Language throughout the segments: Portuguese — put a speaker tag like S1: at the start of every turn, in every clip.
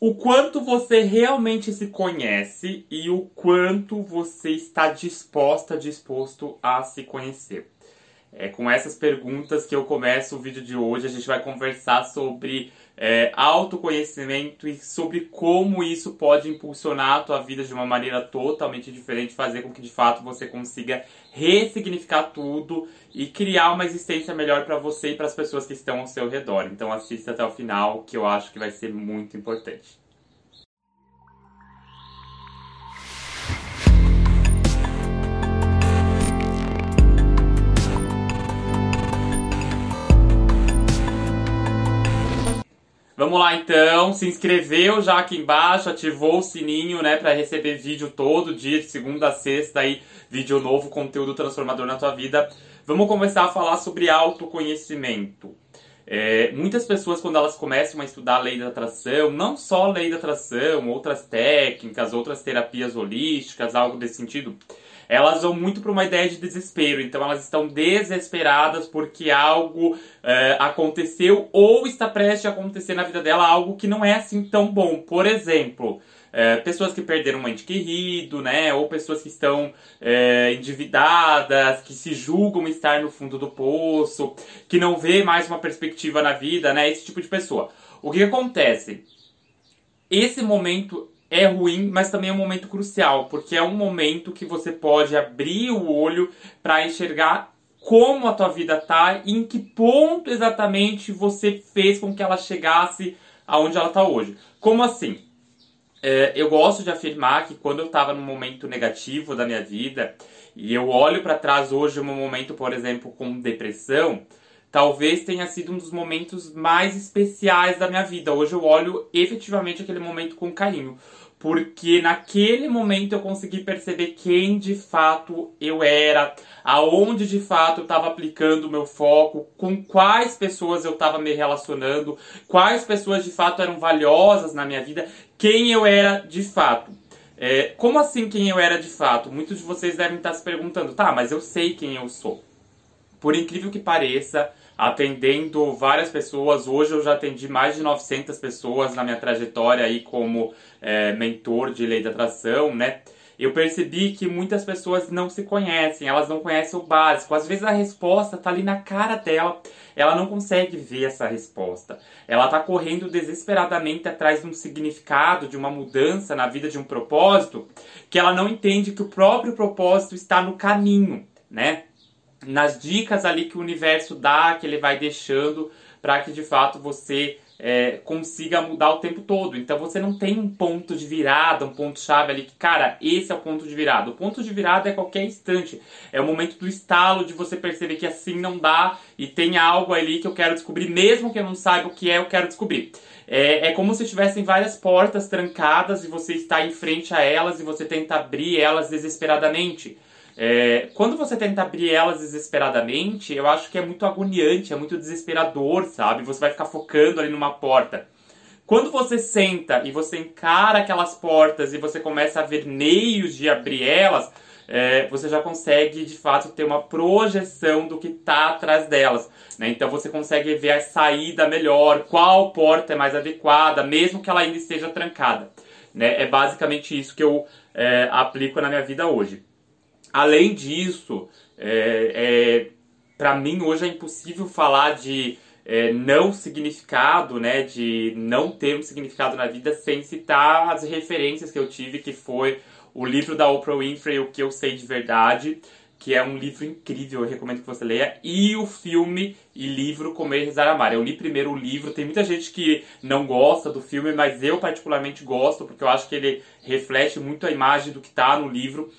S1: o quanto você realmente se conhece e o quanto você está disposta, disposto a se conhecer. É com essas perguntas que eu começo o vídeo de hoje. A gente vai conversar sobre é, autoconhecimento e sobre como isso pode impulsionar a tua vida de uma maneira totalmente diferente, fazer com que de fato você consiga ressignificar tudo e criar uma existência melhor para você e para as pessoas que estão ao seu redor. Então assista até o final, que eu acho que vai ser muito importante. Vamos lá então, se inscreveu já aqui embaixo, ativou o sininho, né, para receber vídeo todo dia, de segunda a sexta aí, vídeo novo, conteúdo transformador na tua vida. Vamos começar a falar sobre autoconhecimento. É, muitas pessoas, quando elas começam a estudar a lei da atração, não só a lei da atração, outras técnicas, outras terapias holísticas, algo desse sentido, elas vão muito para uma ideia de desespero. Então elas estão desesperadas porque algo é, aconteceu ou está prestes a acontecer na vida dela algo que não é assim tão bom. Por exemplo, é, pessoas que perderam um ente querido, né? Ou pessoas que estão é, endividadas, que se julgam estar no fundo do poço, que não vê mais uma perspectiva na vida, né? Esse tipo de pessoa. O que acontece? Esse momento é ruim, mas também é um momento crucial, porque é um momento que você pode abrir o olho para enxergar como a tua vida tá e em que ponto exatamente você fez com que ela chegasse aonde ela está hoje. Como assim? É, eu gosto de afirmar que quando eu estava num momento negativo da minha vida e eu olho para trás hoje, um momento, por exemplo, com depressão, talvez tenha sido um dos momentos mais especiais da minha vida. Hoje eu olho efetivamente aquele momento com carinho, porque naquele momento eu consegui perceber quem de fato eu era, aonde de fato eu estava aplicando o meu foco, com quais pessoas eu estava me relacionando, quais pessoas de fato eram valiosas na minha vida, quem eu era de fato. É, como assim quem eu era de fato? Muitos de vocês devem estar se perguntando, tá, mas eu sei quem eu sou. Por incrível que pareça, atendendo várias pessoas. Hoje eu já atendi mais de 900 pessoas na minha trajetória aí como é, mentor de lei da atração, né? Eu percebi que muitas pessoas não se conhecem, elas não conhecem o básico. Às vezes a resposta está ali na cara dela, ela não consegue ver essa resposta. Ela está correndo desesperadamente atrás de um significado, de uma mudança na vida, de um propósito, que ela não entende que o próprio propósito está no caminho, né? Nas dicas ali que o universo dá, que ele vai deixando para que de fato você é, consiga mudar o tempo todo. Então você não tem um ponto de virada, um ponto chave ali que, cara, esse é o ponto de virada. O ponto de virada é qualquer instante. É o momento do estalo de você perceber que assim não dá e tem algo ali que eu quero descobrir, mesmo que eu não saiba o que é, eu quero descobrir. É, é como se tivessem várias portas trancadas e você está em frente a elas e você tenta abrir elas desesperadamente. É, quando você tenta abrir elas desesperadamente, eu acho que é muito agoniante, é muito desesperador, sabe? Você vai ficar focando ali numa porta. Quando você senta e você encara aquelas portas e você começa a ver meios de abrir elas, é, você já consegue de fato ter uma projeção do que está atrás delas. Né? Então você consegue ver a saída melhor, qual porta é mais adequada, mesmo que ela ainda esteja trancada. Né? É basicamente isso que eu é, aplico na minha vida hoje. Além disso, é, é para mim hoje é impossível falar de é, não significado, né, de não ter um significado na vida sem citar as referências que eu tive, que foi o livro da Oprah Winfrey, O Que Eu Sei de Verdade, que é um livro incrível, eu recomendo que você leia, e o filme e livro Comer, Rezar, Amar. Eu li primeiro o livro, tem muita gente que não gosta do filme, mas eu particularmente gosto, porque eu acho que ele reflete muito a imagem do que está no livro,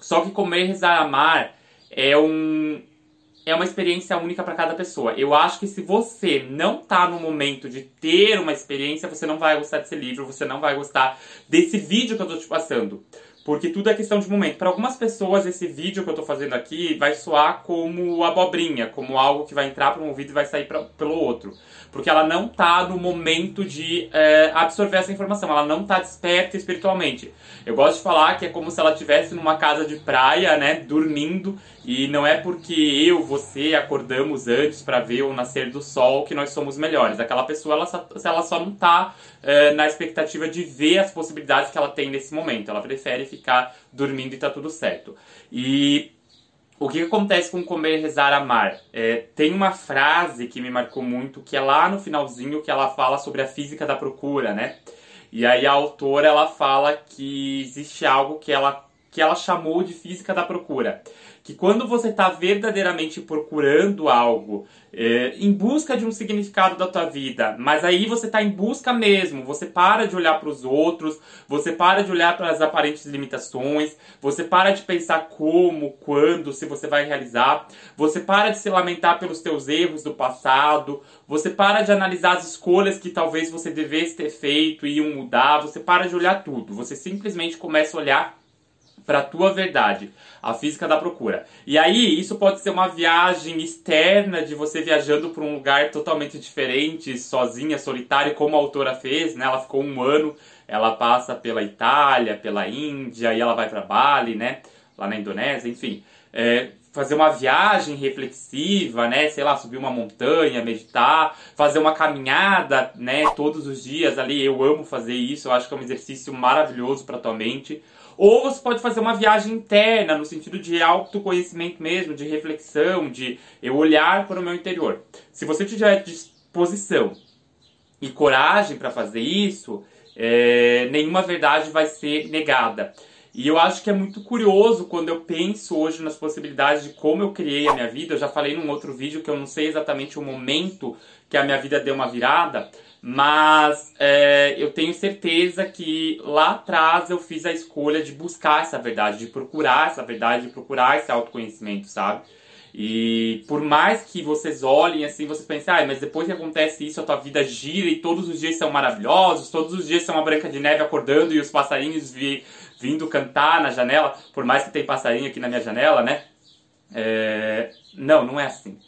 S1: só que comer, rezar, amar é um é uma experiência única para cada pessoa. Eu acho que se você não tá no momento de ter uma experiência, você não vai gostar desse livro, você não vai gostar desse vídeo que eu tô te passando. Porque tudo é questão de momento. Para algumas pessoas, esse vídeo que eu tô fazendo aqui vai soar como abobrinha, como algo que vai entrar para um ouvido e vai sair pra, pelo outro. Porque ela não tá no momento de é, absorver essa informação, ela não tá desperta espiritualmente. Eu gosto de falar que é como se ela estivesse numa casa de praia, né, dormindo, E não é porque eu, você acordamos antes para ver o nascer do sol que nós somos melhores. Aquela pessoa ela só, ela só não está é, na expectativa de ver as possibilidades que ela tem nesse momento. Ela prefere ficar dormindo e tá tudo certo. E o que acontece com comer, rezar, amar? É, tem uma frase que me marcou muito, que é lá no finalzinho que ela fala sobre a física da procura, né? E aí a autora ela fala que existe algo que ela, que ela chamou de física da procura que quando você está verdadeiramente procurando algo é, em busca de um significado da tua vida, mas aí você está em busca mesmo, você para de olhar para os outros, você para de olhar para as aparentes limitações, você para de pensar como, quando, se você vai realizar, você para de se lamentar pelos teus erros do passado, você para de analisar as escolhas que talvez você devesse ter feito e iam mudar, você para de olhar tudo, você simplesmente começa a olhar para a tua verdade, a física da procura. E aí, isso pode ser uma viagem externa de você viajando para um lugar totalmente diferente, sozinha, solitária, como a autora fez, né? Ela ficou um ano, ela passa pela Itália, pela Índia, e ela vai para Bali, né? Lá na Indonésia, enfim. É, fazer uma viagem reflexiva, né? Sei lá, subir uma montanha, meditar, fazer uma caminhada, né? Todos os dias ali. Eu amo fazer isso, eu acho que é um exercício maravilhoso para tua mente. Ou você pode fazer uma viagem interna, no sentido de autoconhecimento mesmo, de reflexão, de eu olhar para o meu interior. Se você tiver disposição e coragem para fazer isso, é, nenhuma verdade vai ser negada. E eu acho que é muito curioso quando eu penso hoje nas possibilidades de como eu criei a minha vida. Eu já falei num outro vídeo que eu não sei exatamente o momento que a minha vida deu uma virada, mas é, eu tenho certeza que lá atrás eu fiz a escolha de buscar essa verdade, de procurar essa verdade, de procurar esse autoconhecimento, sabe? E por mais que vocês olhem assim, vocês pensem, ah, mas depois que acontece isso, a tua vida gira e todos os dias são maravilhosos, todos os dias são uma branca de neve acordando e os passarinhos vi, vindo cantar na janela, por mais que tem passarinho aqui na minha janela, né? É... Não, não é assim.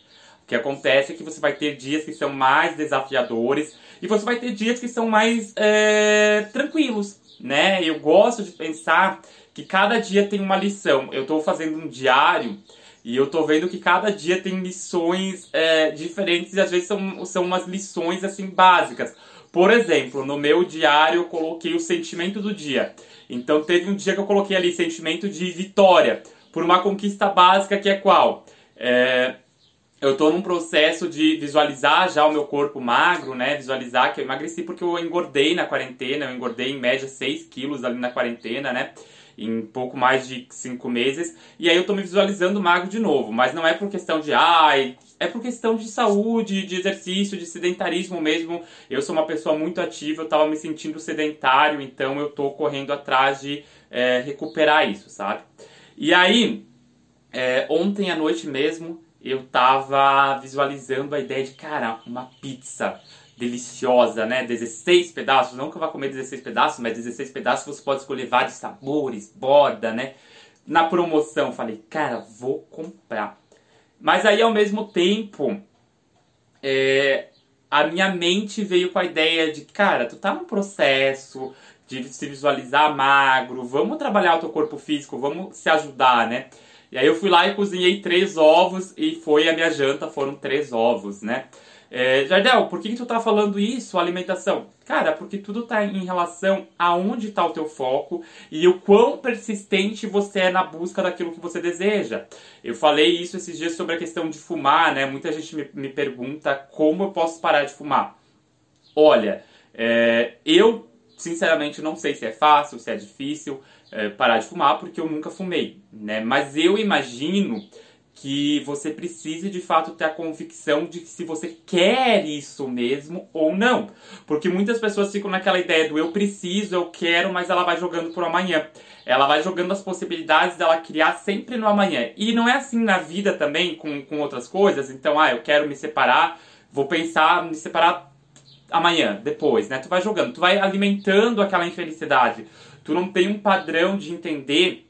S1: O que acontece é que você vai ter dias que são mais desafiadores e você vai ter dias que são mais é, tranquilos, né? Eu gosto de pensar que cada dia tem uma lição. Eu estou fazendo um diário e eu estou vendo que cada dia tem lições é, diferentes e às vezes são, são umas lições assim básicas. Por exemplo, no meu diário eu coloquei o sentimento do dia. Então teve um dia que eu coloquei ali sentimento de vitória por uma conquista básica que é qual? É, eu tô num processo de visualizar já o meu corpo magro, né? Visualizar que eu emagreci porque eu engordei na quarentena, eu engordei em média 6 quilos ali na quarentena, né? Em pouco mais de 5 meses. E aí eu tô me visualizando magro de novo. Mas não é por questão de, ai, é por questão de saúde, de exercício, de sedentarismo mesmo. Eu sou uma pessoa muito ativa, eu tava me sentindo sedentário, então eu tô correndo atrás de é, recuperar isso, sabe? E aí, é, ontem à noite mesmo, eu tava visualizando a ideia de, cara, uma pizza deliciosa, né? 16 pedaços, não que eu vá comer 16 pedaços, mas 16 pedaços você pode escolher vários sabores, borda, né? Na promoção, falei, cara, vou comprar. Mas aí ao mesmo tempo, é, a minha mente veio com a ideia de, cara, tu tá num processo de se visualizar magro, vamos trabalhar o teu corpo físico, vamos se ajudar, né? E aí eu fui lá e cozinhei três ovos e foi a minha janta, foram três ovos, né? É, Jardel, por que, que tu tá falando isso, alimentação? Cara, porque tudo tá em relação a onde tá o teu foco e o quão persistente você é na busca daquilo que você deseja. Eu falei isso esses dias sobre a questão de fumar, né? Muita gente me, me pergunta como eu posso parar de fumar. Olha, é, eu sinceramente não sei se é fácil, se é difícil é, parar de fumar, porque eu nunca fumei, né? Mas eu imagino que você precise de fato ter a convicção de que se você quer isso mesmo ou não. Porque muitas pessoas ficam naquela ideia do eu preciso, eu quero, mas ela vai jogando por amanhã. Ela vai jogando as possibilidades dela criar sempre no amanhã. E não é assim na vida também, com, com outras coisas. Então, ah, eu quero me separar, vou pensar me separar amanhã, depois, né? Tu vai jogando, tu vai alimentando aquela infelicidade tu não tem um padrão de entender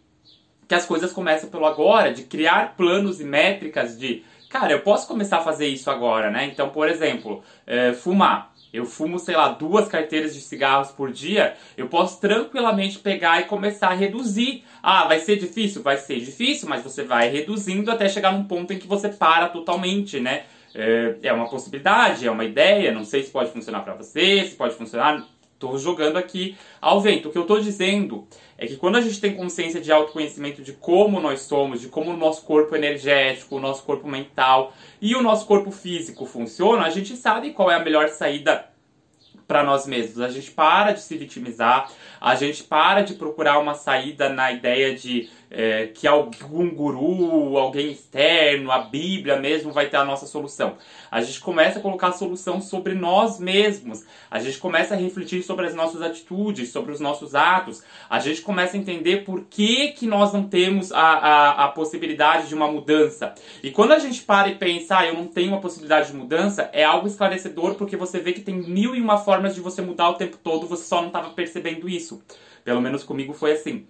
S1: que as coisas começam pelo agora, de criar planos e métricas de, cara, eu posso começar a fazer isso agora, né? Então, por exemplo, é, fumar. eu fumo, sei lá, duas carteiras de cigarros por dia, eu posso tranquilamente pegar e começar a reduzir. Ah, vai ser difícil? Vai ser difícil, mas você vai reduzindo até chegar num ponto em que você para totalmente, né? É, é uma possibilidade, é uma ideia, não sei se pode funcionar para você, se pode funcionar. Tô jogando aqui ao vento. O que eu tô dizendo é que quando a gente tem consciência de autoconhecimento de como nós somos, de como o nosso corpo energético, o nosso corpo mental e o nosso corpo físico funcionam, a gente sabe qual é a melhor saída para nós mesmos. A gente para de se vitimizar, a gente para de procurar uma saída na ideia de é, que algum guru, alguém externo, a Bíblia mesmo vai ter a nossa solução. A gente começa a colocar a solução sobre nós mesmos. A gente começa a refletir sobre as nossas atitudes, sobre os nossos atos. A gente começa a entender por que, que nós não temos a, a, a possibilidade de uma mudança. E quando a gente para e pensa, ah, eu não tenho uma possibilidade de mudança, é algo esclarecedor porque você vê que tem mil e uma formas de você mudar o tempo todo, você só não estava percebendo isso. Pelo menos comigo foi assim.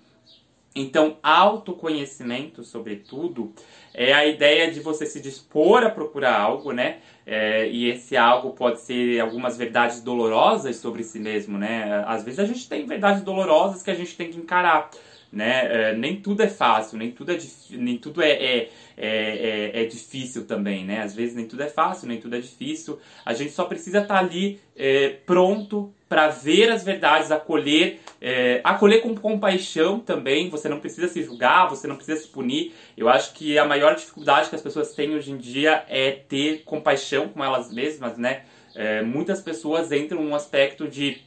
S1: Então, autoconhecimento, sobretudo, é a ideia de você se dispor a procurar algo, né? É, e esse algo pode ser algumas verdades dolorosas sobre si mesmo, né? Às vezes a gente tem verdades dolorosas que a gente tem que encarar, né? É, nem tudo é fácil, nem tudo é, nem tudo é, é, é, é, difícil também, né? Às vezes nem tudo é fácil, nem tudo é difícil. A gente só precisa estar tá ali é, pronto para ver as verdades, acolher, é, acolher com compaixão também. Você não precisa se julgar, você não precisa se punir. Eu acho que a maior dificuldade que as pessoas têm hoje em dia é ter compaixão com elas mesmas, né? É, muitas pessoas entram num aspecto de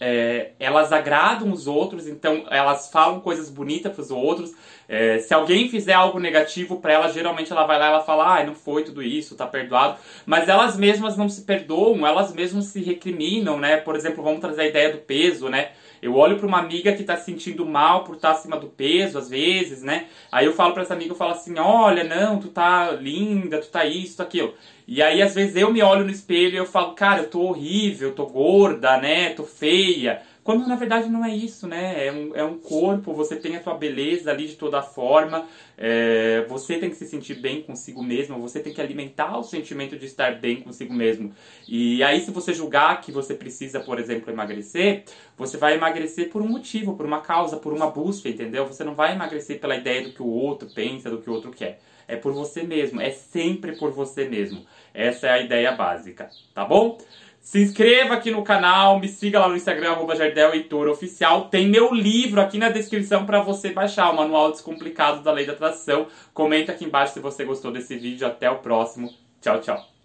S1: é, elas agradam os outros, então elas falam coisas bonitas para os outros. É, se alguém fizer algo negativo para ela, geralmente ela vai lá e ela fala: ah, não foi tudo isso, tá perdoado. Mas elas mesmas não se perdoam, elas mesmas se recriminam, né? Por exemplo, vamos trazer a ideia do peso, né? Eu olho para uma amiga que está se sentindo mal por estar tá acima do peso, às vezes, né? Aí eu falo para essa amiga, eu falo assim: olha, não, tu tá linda, tu tá isso, tu aquilo. E aí, às vezes, eu me olho no espelho e eu falo, cara, eu tô horrível, tô gorda, né? Tô feia. Quando na verdade não é isso, né? É um, é um corpo, você tem a sua beleza ali de toda forma, é, você tem que se sentir bem consigo mesmo, você tem que alimentar o sentimento de estar bem consigo mesmo. E aí, se você julgar que você precisa, por exemplo, emagrecer, você vai emagrecer por um motivo, por uma causa, por uma busca, entendeu? Você não vai emagrecer pela ideia do que o outro pensa, do que o outro quer é por você mesmo, é sempre por você mesmo. Essa é a ideia básica, tá bom? Se inscreva aqui no canal, me siga lá no Instagram, arroba Jardel Heitor Oficial. Tem meu livro aqui na descrição para você baixar, o Manual Descomplicado da Lei da Atração. Comenta aqui embaixo se você gostou desse vídeo. Até o próximo. Tchau, tchau.